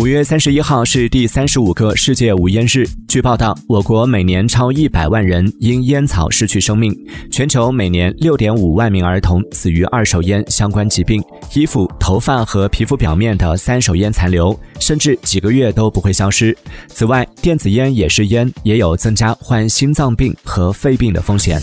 五月三十一号是第三十五个世界无烟日据报道我国每年超一百万人因烟草失去生命全球每年六点五万名儿童死于二手烟相关疾病衣服头发和皮肤表面的三手烟残留甚至几个月都不会消失此外电子烟也是烟也有增加患心脏病和肺病的风险。